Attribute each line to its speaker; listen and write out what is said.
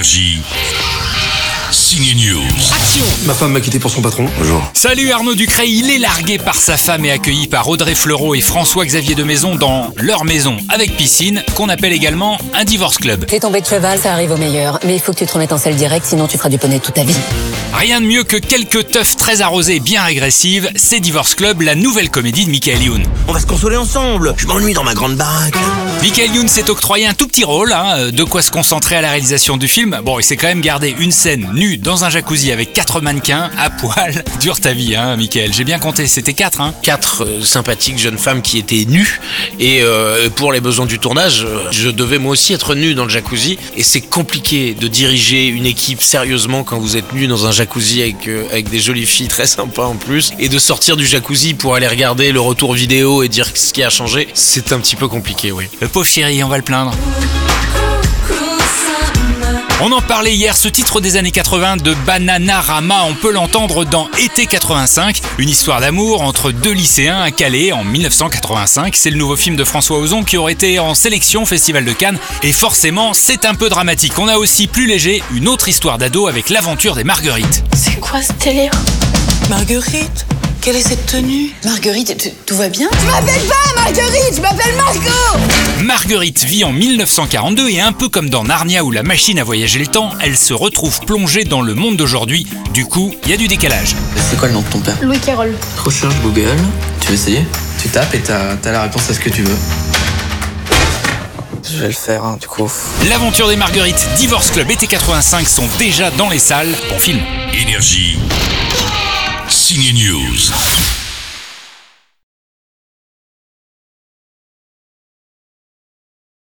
Speaker 1: Énergie. Signe News.
Speaker 2: Action
Speaker 3: Ma femme m'a quitté pour son patron. Bonjour.
Speaker 2: Salut Arnaud Ducret, il est largué par sa femme et accueilli par Audrey Fleurot et François-Xavier de Maison dans leur maison avec piscine, qu'on appelle également un divorce club.
Speaker 4: T'es tombé de cheval, ça arrive au meilleur. Mais il faut que tu te remettes en selle direct, sinon tu feras du poney toute ta vie.
Speaker 2: Rien de mieux que quelques teufs très arrosées et bien régressives, c'est Divorce Club, la nouvelle comédie de Michael Youn.
Speaker 5: On va se consoler ensemble. Je m'ennuie dans ma grande baraque.
Speaker 2: Michael Youn s'est octroyé un tout petit rôle, hein, de quoi se concentrer à la réalisation du film. Bon, il s'est quand même gardé une scène nue dans un jacuzzi avec quatre mannequins à poil. Dure ta vie, hein, Michael. J'ai bien compté, c'était quatre, hein.
Speaker 5: Quatre euh, sympathiques jeunes femmes qui étaient nues. Et euh, pour les besoins du tournage, euh, je devais moi aussi être nu dans le jacuzzi. Et c'est compliqué de diriger une équipe sérieusement quand vous êtes nu dans un jacuzzi avec, euh, avec des jolies filles très sympas en plus. Et de sortir du jacuzzi pour aller regarder le retour vidéo et dire ce qui a changé, c'est un petit peu compliqué, oui.
Speaker 2: Le pauvre chéri, on va le plaindre. On en parlait hier, ce titre des années 80 de Bananarama, on peut l'entendre dans Été 85, une histoire d'amour entre deux lycéens à Calais en 1985. C'est le nouveau film de François Ozon qui aurait été en sélection au Festival de Cannes. Et forcément, c'est un peu dramatique. On a aussi plus léger une autre histoire d'ado avec l'aventure des Marguerites.
Speaker 6: C'est quoi ce délire
Speaker 7: Marguerite, quelle est cette tenue
Speaker 6: Marguerite, tout va bien?
Speaker 7: Je m'appelle pas Marguerite, je m'appelle Margot
Speaker 2: Marguerite vit en 1942 et un peu comme dans Narnia où la machine a voyagé le temps, elle se retrouve plongée dans le monde d'aujourd'hui. Du coup, il y a du décalage.
Speaker 8: C'est quoi le nom de ton père?
Speaker 6: Louis Carroll.
Speaker 8: Recherche Google. Tu veux essayer? Tu tapes et t'as as la réponse à ce que tu veux. Je vais le faire, hein, du coup.
Speaker 2: L'aventure des Marguerites, Divorce Club été 85 sont déjà dans les salles. Bon film.
Speaker 1: Énergie. Signe News.